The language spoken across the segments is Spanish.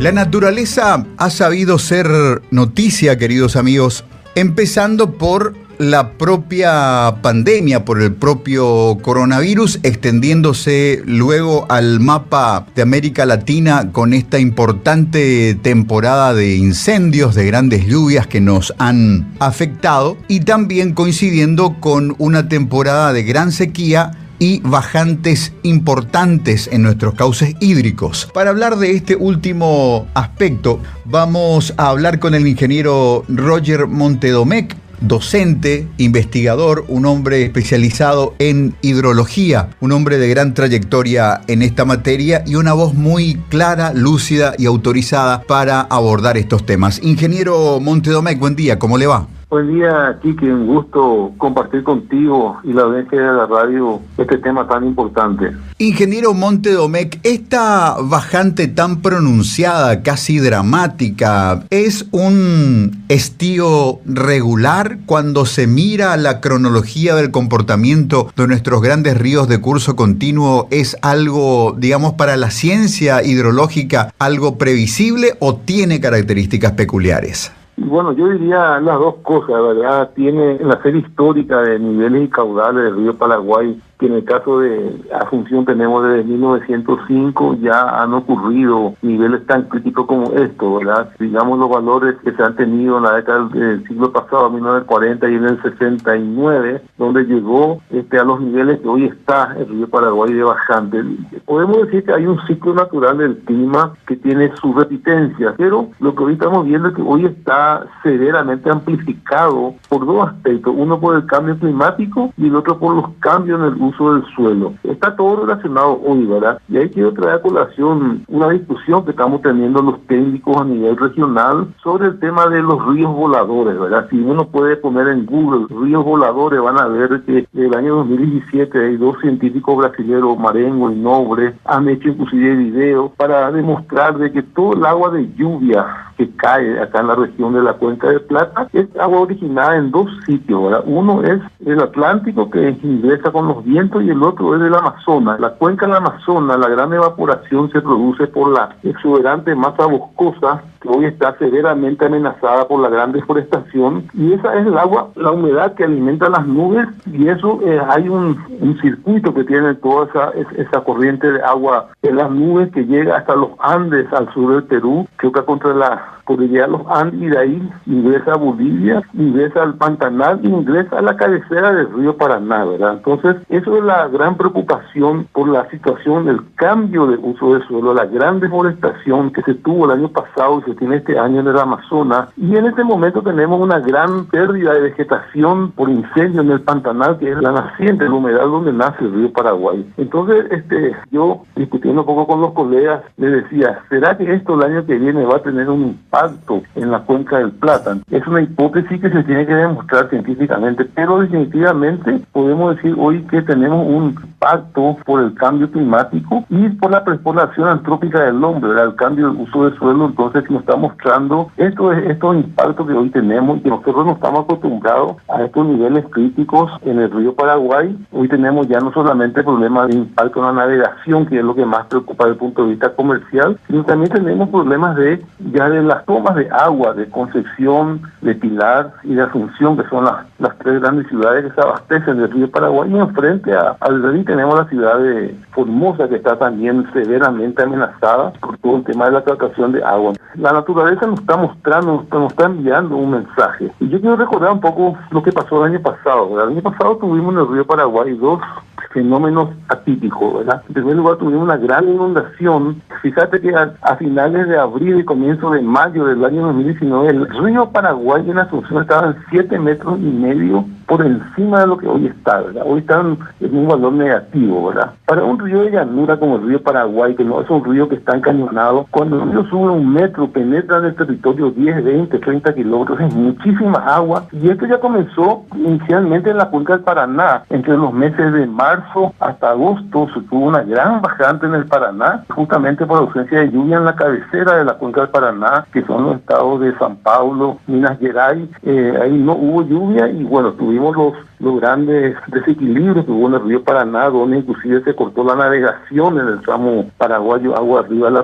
La naturaleza ha sabido ser noticia, queridos amigos, empezando por la propia pandemia, por el propio coronavirus, extendiéndose luego al mapa de América Latina con esta importante temporada de incendios, de grandes lluvias que nos han afectado y también coincidiendo con una temporada de gran sequía y bajantes importantes en nuestros cauces hídricos. Para hablar de este último aspecto, vamos a hablar con el ingeniero Roger Montedomec, docente, investigador, un hombre especializado en hidrología, un hombre de gran trayectoria en esta materia y una voz muy clara, lúcida y autorizada para abordar estos temas. Ingeniero Montedomec, buen día, ¿cómo le va? Buen día, Kiki. Un gusto compartir contigo y la audiencia de la radio este tema tan importante. Ingeniero Monte Domecq, esta bajante tan pronunciada, casi dramática, ¿es un estío regular cuando se mira la cronología del comportamiento de nuestros grandes ríos de curso continuo? ¿Es algo, digamos, para la ciencia hidrológica, algo previsible o tiene características peculiares? Bueno, yo diría las dos cosas, ¿verdad? Tiene en la serie histórica de niveles y caudales del río Paraguay que en el caso de Asunción tenemos desde 1905 ya han ocurrido niveles tan críticos como esto, ¿verdad? Digamos los valores que se han tenido en la década del siglo pasado, 1940 y en el 69, donde llegó este a los niveles que hoy está el río Paraguay de bajante. Podemos decir que hay un ciclo natural del clima que tiene su repitencia, pero lo que hoy estamos viendo es que hoy está severamente amplificado por dos aspectos, uno por el cambio climático y el otro por los cambios en el uso del suelo. Está todo relacionado hoy, ¿verdad? Y ahí quiero traer a colación una discusión que estamos teniendo los técnicos a nivel regional sobre el tema de los ríos voladores, ¿verdad? Si uno puede poner en Google ríos voladores, van a ver que el año 2017 hay dos científicos brasileños, Marengo y Nobre, han hecho inclusive videos para demostrar de que todo el agua de lluvia que cae acá en la región de la Cuenca de Plata es agua originada en dos sitios, ¿verdad? Uno es el Atlántico que ingresa con los vientos y el otro es del Amazonas. La cuenca del Amazonas, la gran evaporación se produce por la exuberante masa boscosa que hoy está severamente amenazada por la gran deforestación y esa es el agua, la humedad que alimenta las nubes y eso eh, hay un, circuito que tiene toda esa, esa corriente de agua en las nubes que llega hasta los Andes al sur del Perú, choca contra la cordillera de los Andes y de ahí ingresa a Bolivia, ingresa al Pantanal, ingresa a la cabecera del río Paraná, ¿verdad? Entonces, eso es la gran preocupación por la situación del cambio de uso del suelo, la gran deforestación que se tuvo el año pasado se tiene este año en el Amazonas. Y en este momento tenemos una gran pérdida de vegetación por incendio en el Pantanal, que es la naciente, la humedad donde nace el río Paraguay. Entonces, este, yo discutiendo un poco con los colegas, le decía, ¿será que esto el año que viene va a tener un impacto en la cuenca del Plata? Es una hipótesis que se tiene que demostrar científicamente, pero definitivamente podemos decir hoy que tenemos un impacto por el cambio climático y por la, por acción antrópica del hombre, el cambio del uso del suelo, entonces está mostrando estos, estos impactos que hoy tenemos y que nosotros no estamos acostumbrados a estos niveles críticos en el río Paraguay. Hoy tenemos ya no solamente problemas de impacto en la navegación, que es lo que más preocupa desde el punto de vista comercial, sino también tenemos problemas de ya de las tomas de agua, de Concepción, de Pilar y de Asunción, que son las, las tres grandes ciudades que se abastecen del río Paraguay y enfrente a, al río tenemos la ciudad de Formosa que está también severamente amenazada por todo el tema de la captación de agua. La naturaleza nos está mostrando, nos está enviando un mensaje. Y yo quiero recordar un poco lo que pasó el año pasado. El año pasado tuvimos en el río Paraguay dos fenómenos atípicos, ¿verdad? En primer lugar, tuvimos una gran inundación. Fíjate que a, finales de abril y comienzo de mayo del año 2019, el río Paraguay en Asunción estaba en 7 metros y medio por encima de lo que hoy está, ¿verdad? Hoy están en un valor negativo, ¿verdad? Para un río de llanura como el río Paraguay, que no es un río que está encañonado, cuando el río sube un metro, penetra en el territorio 10, 20, 30 kilómetros, es muchísima agua. Y esto ya comenzó inicialmente en la cuenca del Paraná, entre los meses de marzo hasta agosto se tuvo una gran bajante en el Paraná, justamente por ausencia de lluvia en la cabecera de la cuenca del Paraná, que son los estados de San Paulo, Minas Gerais, eh, ahí no hubo lluvia y bueno, tuvimos los los grandes desequilibrios que hubo en el río Paraná, donde inclusive se cortó la navegación en el tramo paraguayo agua arriba la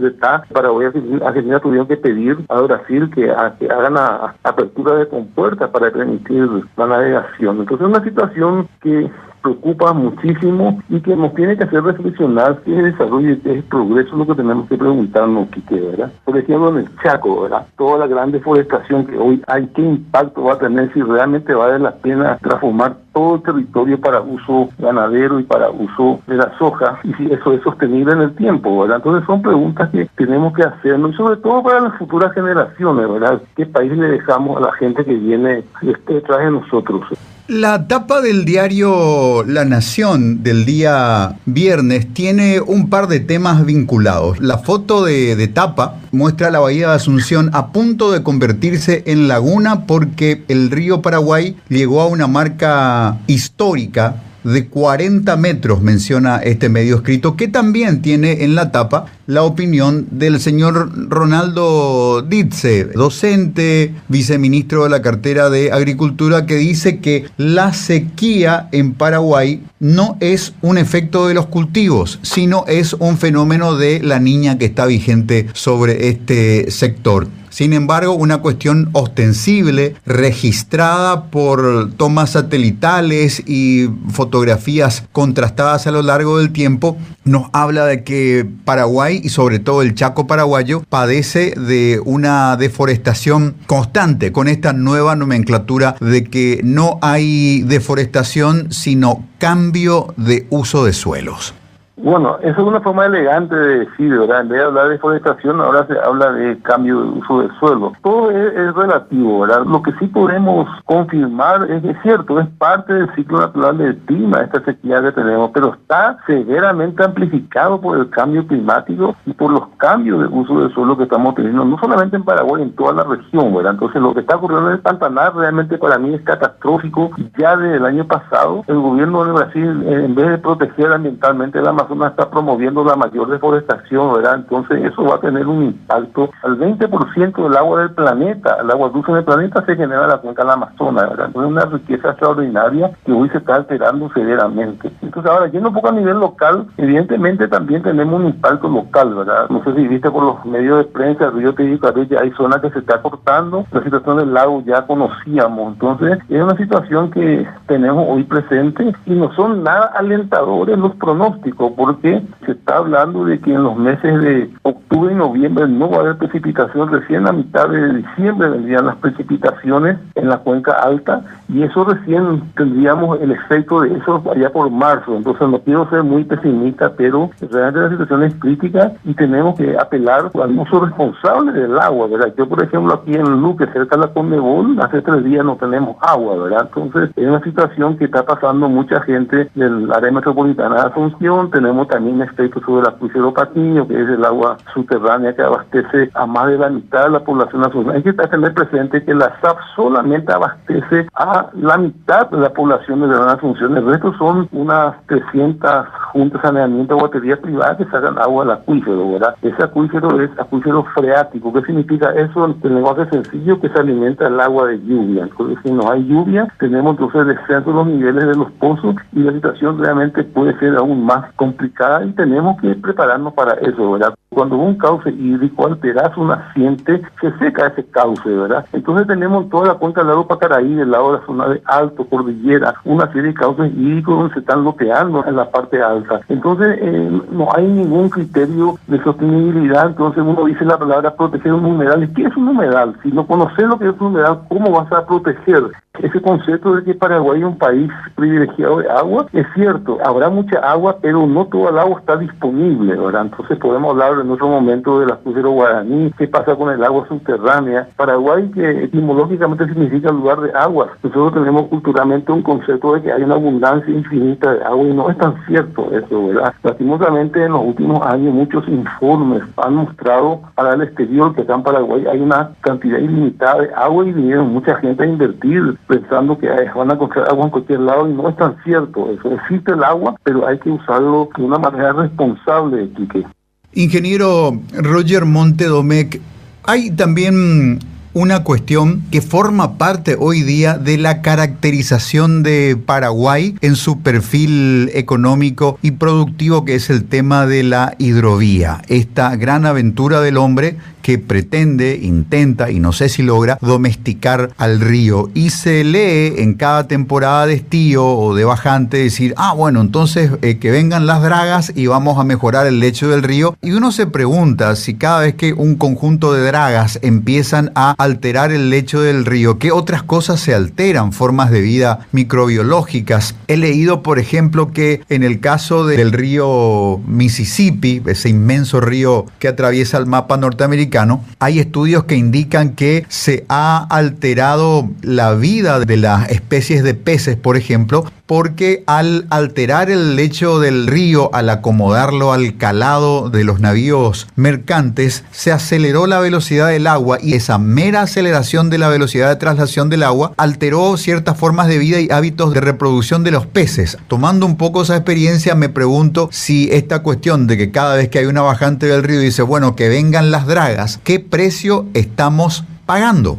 se está. Paraguay Argentina tuvieron que pedir a Brasil que, hagan la apertura de compuertas para permitir la navegación. Entonces es una situación que preocupa muchísimo y que nos tiene que hacer reflexionar qué es desarrollo y qué es progreso lo que tenemos que preguntarnos, Quique, ¿verdad? Por ejemplo, en el Chaco, ¿verdad? Toda la gran deforestación que hoy hay, ¿qué impacto va a tener si realmente vale la pena transformar todo el territorio para uso ganadero y para uso de la soja y si eso es sostenible en el tiempo, ¿verdad? Entonces son preguntas que tenemos que hacernos y sobre todo para las futuras generaciones, ¿verdad? ¿Qué país le dejamos a la gente que viene detrás de nosotros? La tapa del diario La Nación del día viernes tiene un par de temas vinculados. La foto de, tapa muestra la bahía de Asunción a punto de convertirse en laguna porque el río Paraguay llegó a una marca histórica de 40 metros, menciona este medio escrito, que también tiene en la tapa la opinión del señor Ronaldo Ditze, docente, viceministro de la cartera de Agricultura, que dice que la sequía en Paraguay no es un efecto de los cultivos, sino es un fenómeno de la niña que está vigente sobre este sector. Sin embargo, una cuestión ostensible, registrada por tomas satelitales y fotografías contrastadas a lo largo del tiempo, nos habla de que Paraguay y sobre todo el Chaco paraguayo padece de una deforestación constante con esta nueva nomenclatura de que no hay deforestación sino cambio de uso de suelos. Bueno, eso es una forma elegante de decir, ¿verdad? En vez de hablar de deforestación, ahora se habla de cambio de uso del suelo. Todo es, relativo, ¿verdad? Lo que sí podemos confirmar es que es cierto, es parte del ciclo natural del clima, esta sequía que tenemos, pero está severamente amplificado por el cambio climático y por los cambios de uso del suelo que estamos teniendo, no solamente en Paraguay, en toda la región, ¿verdad? Entonces, lo que está ocurriendo en el Pantanal realmente para mí es catastrófico. Ya desde el año pasado, el gobierno de Brasil, en vez de proteger ambientalmente la Amazonas está promoviendo la mayor deforestación, ¿verdad? Entonces eso va a tener un impacto. Al 20% del agua del planeta, el agua dulce del planeta se genera en la cuenca del Amazonas, ¿verdad? Entonces es una riqueza extraordinaria que hoy se está alterando severamente. Entonces ahora, yendo un poco a nivel local, evidentemente también tenemos un impacto local, ¿verdad? No sé si viste por los medios de prensa, río Tejicabé ya hay zonas que se está cortando, la situación del lago ya conocíamos, entonces es una situación que tenemos hoy presente y no son nada alentadores los pronósticos, porque se está hablando de que en los meses de octubre y noviembre no va a haber precipitación, recién a mitad de diciembre vendrían las precipitaciones en la cuenca alta y eso recién tendríamos el efecto de eso allá por marzo, entonces no quiero ser muy pesimista, pero realmente la situación es crítica y tenemos que apelar al uso responsable del agua, ¿verdad? Yo, por ejemplo, aquí en Luque, cerca de la Condebol, hace tres días no tenemos agua, ¿verdad? Entonces es una situación que está pasando mucha gente del área metropolitana de Asunción, también efectos sobre el acuífero Patiño, que es el agua subterránea que abastece a más de la mitad de la población nacional. Hay que tener presente que la SAP solamente abastece a la mitad de la población de Gran Asunción. El resto son unas 300 juntas de saneamiento de baterías privadas que sacan agua al acuífero, ¿verdad? Ese acuífero es acuífero freático. ¿Qué significa eso? En lenguaje sencillo que se alimenta el agua de lluvia. Entonces, si no hay lluvia, tenemos entonces descenso de los niveles de los pozos y la situación realmente puede ser aún más complicada y tenemos que prepararnos para eso, ¿verdad? Cuando un cauce hídrico altera su naciente, se seca ese cauce, ¿verdad? Entonces tenemos toda la cuenca del lado Pacaraí, del lado de la zona de Alto, Cordillera, una serie de cauces hídricos donde se están bloqueando en la parte alta. Entonces eh, no hay ningún criterio de sostenibilidad, entonces uno dice la palabra proteger un humedal. ¿Qué es un humedal? Si no conoces lo que es un humedal, ¿cómo vas a proteger? Ese concepto de que Paraguay es un país privilegiado de agua, es cierto, habrá mucha agua, pero no todo el agua está disponible, ¿verdad? Entonces podemos hablar en otro momento del acuífero guaraní, qué pasa con el agua subterránea. Paraguay, que etimológicamente significa lugar de agua. Nosotros tenemos culturalmente un concepto de que hay una abundancia infinita de agua y no es tan cierto eso, ¿verdad? Lastimosamente en los últimos años muchos informes han mostrado para el exterior que acá en Paraguay hay una cantidad ilimitada de agua y vinieron mucha gente a invertir pensando que van a encontrar agua en cualquier lado y no es tan cierto. Eso existe el agua, pero hay que usarlo de una manera responsable, Quique. Ingeniero Roger Montedomec, hay también una cuestión que forma parte hoy día de la caracterización de Paraguay en su perfil económico y productivo, que es el tema de la hidrovía, esta gran aventura del hombre que pretende, intenta y no sé si logra domesticar al río. Y se lee en cada temporada de estío o de bajante decir, ah, bueno, entonces eh, que vengan las dragas y vamos a mejorar el lecho del río. Y uno se pregunta si cada vez que un conjunto de dragas empiezan a alterar el lecho del río, ¿qué otras cosas se alteran? Formas de vida microbiológicas. He leído, por ejemplo, que en el caso del río Mississippi, ese inmenso río que atraviesa el mapa norteamericano, hay estudios que indican que se ha alterado la vida de las especies de peces, por ejemplo, porque al alterar el lecho del río, al acomodarlo al calado de los navíos mercantes, se aceleró la velocidad del agua y esa mera aceleración de la velocidad de traslación del agua alteró ciertas formas de vida y hábitos de reproducción de los peces. Tomando un poco esa experiencia, me pregunto si esta cuestión de que cada vez que hay una bajante del río dice, bueno, que vengan las dragas, ¿qué precio estamos pagando?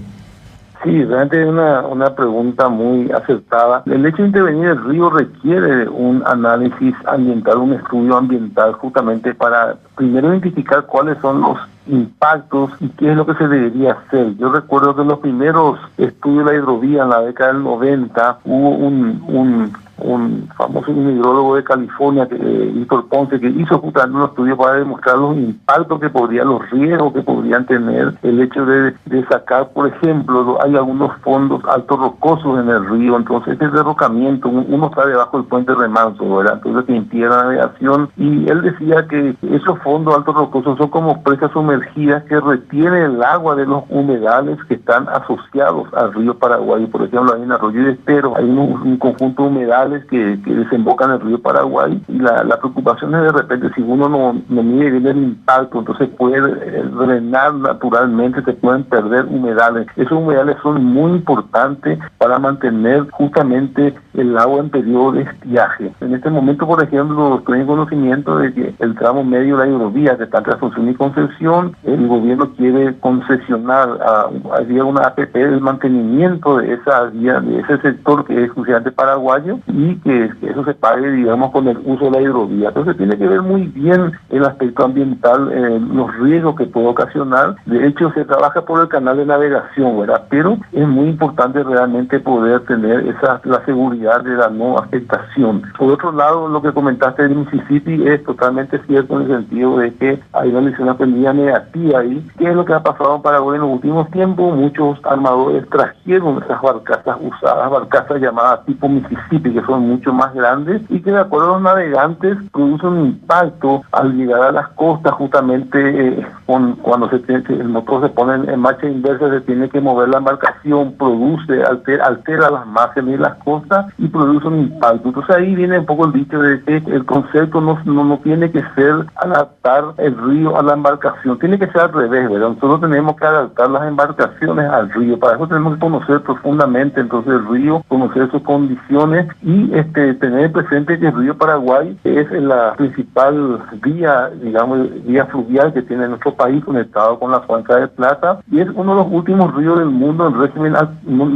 Sí, realmente una, una pregunta muy acertada. El hecho de intervenir el río requiere un análisis ambiental, un estudio ambiental justamente para primero identificar cuáles son los impactos y qué es lo que se debería hacer. Yo recuerdo que en los primeros estudios de la hidrovía en la década del 90 hubo un, un un famoso hidrólogo de California, que, eh, Ponce, que hizo justamente un estudio para demostrar los impactos que podrían, los riesgos que podrían tener el hecho de, sacar, por ejemplo, hay algunos fondos altos rocosos en el río, entonces este derrocamiento, uno está debajo del puente remanso. Entonces que impide la navegación y él decía que esos fondos altos rocosos son como presas sumergidas que retienen el agua de los humedales que están asociados al río Paraguay, por ejemplo, hay en Arroyo de Estero, hay un, un conjunto de humedales que, desembocan en el río Paraguay y la, preocupación es de repente si uno no, mide bien el impacto, entonces puede eh, drenar naturalmente, se pueden perder humedales. Esos humedales son muy importantes para mantener justamente el agua en periodo de estiaje. En este momento, por ejemplo, estoy en conocimiento de que el tramo medio de la hidrovía que está entre Asunción y Concepción, el gobierno quiere concesionar, a, había una APP del mantenimiento de esa vía, de ese sector que es exclusivamente paraguayo que, eso se pague, digamos, con el uso de la hidrovía. Entonces tiene que ver muy bien el aspecto ambiental, eh, los riesgos que puede ocasionar. De hecho, se trabaja por el canal de navegación, ¿verdad? Pero es muy importante realmente poder tener esa la seguridad de la no afectación. Por otro lado, lo que comentaste de Mississippi es totalmente cierto en el sentido de que hay una lección aprendida negativa ahí. ¿Qué es lo que ha pasado en Paraguay en los últimos tiempos? Muchos armadores trajeron esas barcazas usadas, barcazas llamadas tipo Mississippi, que son mucho más grandes y que de acuerdo a los navegantes producen un impacto al llegar a las costas justamente eh, con, cuando se tiene, el motor se pone en marcha inversa se tiene que mover la embarcación, produce, altera, altera las márgenes y las costas y produce un impacto. Entonces ahí viene un poco el dicho de que el concepto no, no, no tiene que ser adaptar el río a la embarcación, tiene que ser al revés, ¿verdad? Nosotros tenemos que adaptar las embarcaciones al río, para eso tenemos que conocer profundamente entonces el río, conocer sus condiciones y este, tener presente que el río Paraguay es la principal vía, digamos, vía fluvial que tiene nuestro país conectado con la cuenca de Plata y es uno de los últimos ríos del mundo en régimen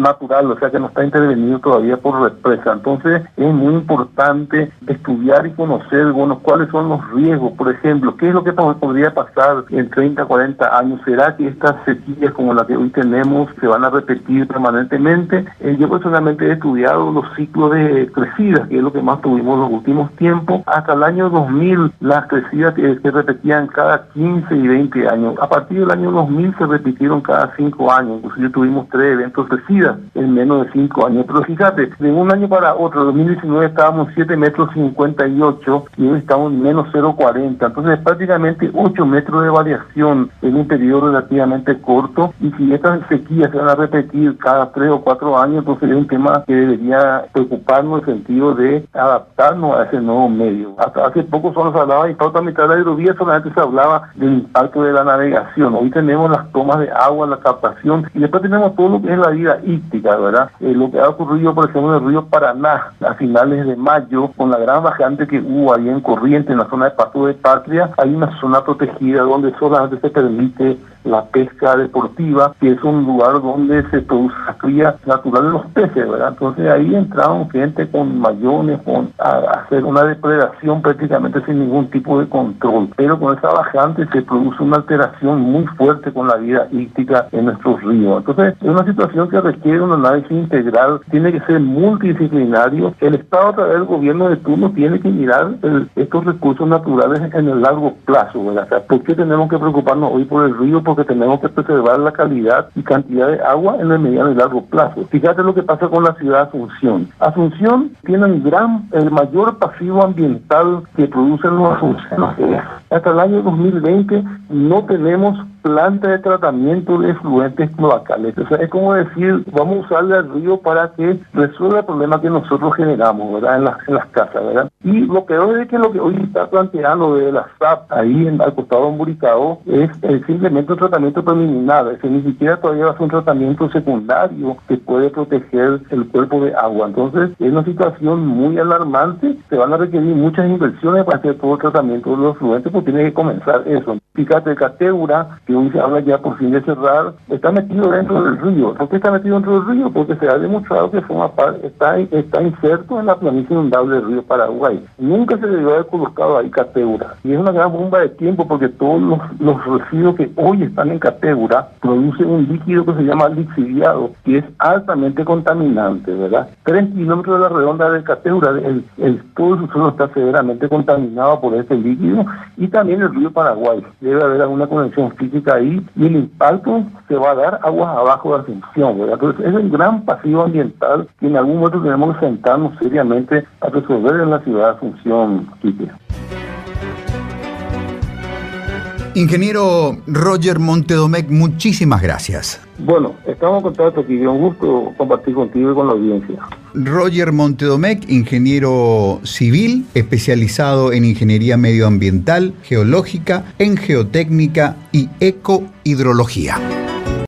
natural, o sea que no está intervenido todavía por represa. Entonces es muy importante estudiar y conocer, cuáles son los riesgos, por ejemplo, qué es lo que podría pasar en 30, 40 años. ¿Será que estas sequías como la que hoy tenemos se van a repetir permanentemente? Eh, yo personalmente he estudiado los ciclos de crecidas, que es lo que más tuvimos los últimos tiempos. Hasta el año 2000, las crecidas que, se repetían cada 15 y 20 años. A partir del año 2000 se repitieron cada 5 años. Inclusive tuvimos tres eventos crecidas en menos de 5 años. Pero fíjate, de un año para otro, 2019 estábamos 7 metros 58 y hoy estamos en menos 0,40. Entonces prácticamente 8 metros de variación en un periodo relativamente corto. Y si estas sequías se van a repetir cada 3 o 4 años, entonces es un tema que debería preocuparnos el sentido de adaptarnos a ese nuevo medio. Hasta hace poco solo se hablaba de impacto mitad de la hidrovía, solamente se hablaba del impacto de la navegación. Hoy tenemos las tomas de agua, la captación y después tenemos todo lo que es la vida hídrica, ¿verdad? Eh, lo que ha ocurrido, por ejemplo, en el río Paraná a finales de mayo, con la gran bajante que hubo ahí en Corriente, en la zona de Pasto de Patria, hay una zona protegida donde solamente se permite la pesca deportiva, que es un lugar donde se produce la cría natural de los peces, ¿verdad? Entonces ahí entraron gente con mayones, con hacer una depredación prácticamente sin ningún tipo de control. Pero con esa bajante se produce una alteración muy fuerte con la vida hídrica en nuestros ríos. Entonces es una situación que requiere un análisis integral, tiene que ser multidisciplinario. El Estado a través del gobierno de turno tiene que mirar estos recursos naturales en el largo plazo, ¿verdad? ¿Por qué tenemos que preocuparnos hoy por el río? Porque tenemos que preservar la calidad y cantidad de agua en el mediano y largo plazo. Fíjate lo que pasa con la ciudad de Asunción. Asunción tiene un gran, el mayor pasivo ambiental que producen los asuncionos. Hasta el año 2020 no tenemos planta de tratamiento de efluentes cloacales. O sea, es como decir, vamos a usarle al río para que resuelva el problema que nosotros generamos, ¿verdad? En las, en las casas, ¿verdad? Y lo peor es que lo que hoy está planteando de la SAP ahí en, al costado de Muricao es, simplemente un tratamiento preliminar, es ni siquiera todavía va a ser un tratamiento secundario que puede proteger el cuerpo de agua. Entonces, es una situación muy alarmante, se van a requerir muchas inversiones para hacer todo el tratamiento de los fluentes, porque tiene que comenzar eso. Fíjate, Cateura, que hoy habla ya por fin de cerrar, está metido dentro del río. ¿Por qué está metido dentro del río? Porque se ha demostrado que forma parte, está, está inserto en la planicie inundable del río Paraguay. Nunca se debió haber colocado ahí Cateura. Y es una gran bomba de tiempo porque todos los, los residuos que hoy están en Cateura producen un líquido que se llama lixiviado, que es altamente contaminante, ¿verdad? Tres kilómetros de la redonda de Cateura, el, el, todo el suelo está severamente contaminado por este líquido y también el río Paraguay. Debe haber alguna conexión física y el impacto se va a dar aguas abajo de Asunción, ¿verdad? Entonces es un gran pasivo ambiental que en algún momento tenemos que sentarnos seriamente a resolver en la ciudad de Asunción, Quique. Ingeniero Roger Montedomec, muchísimas gracias. Bueno, estamos en contacto aquí. Un gusto compartir contigo y con la audiencia. Roger Montedomec, ingeniero civil, especializado en ingeniería medioambiental, geológica, en geotécnica y ecohidrología.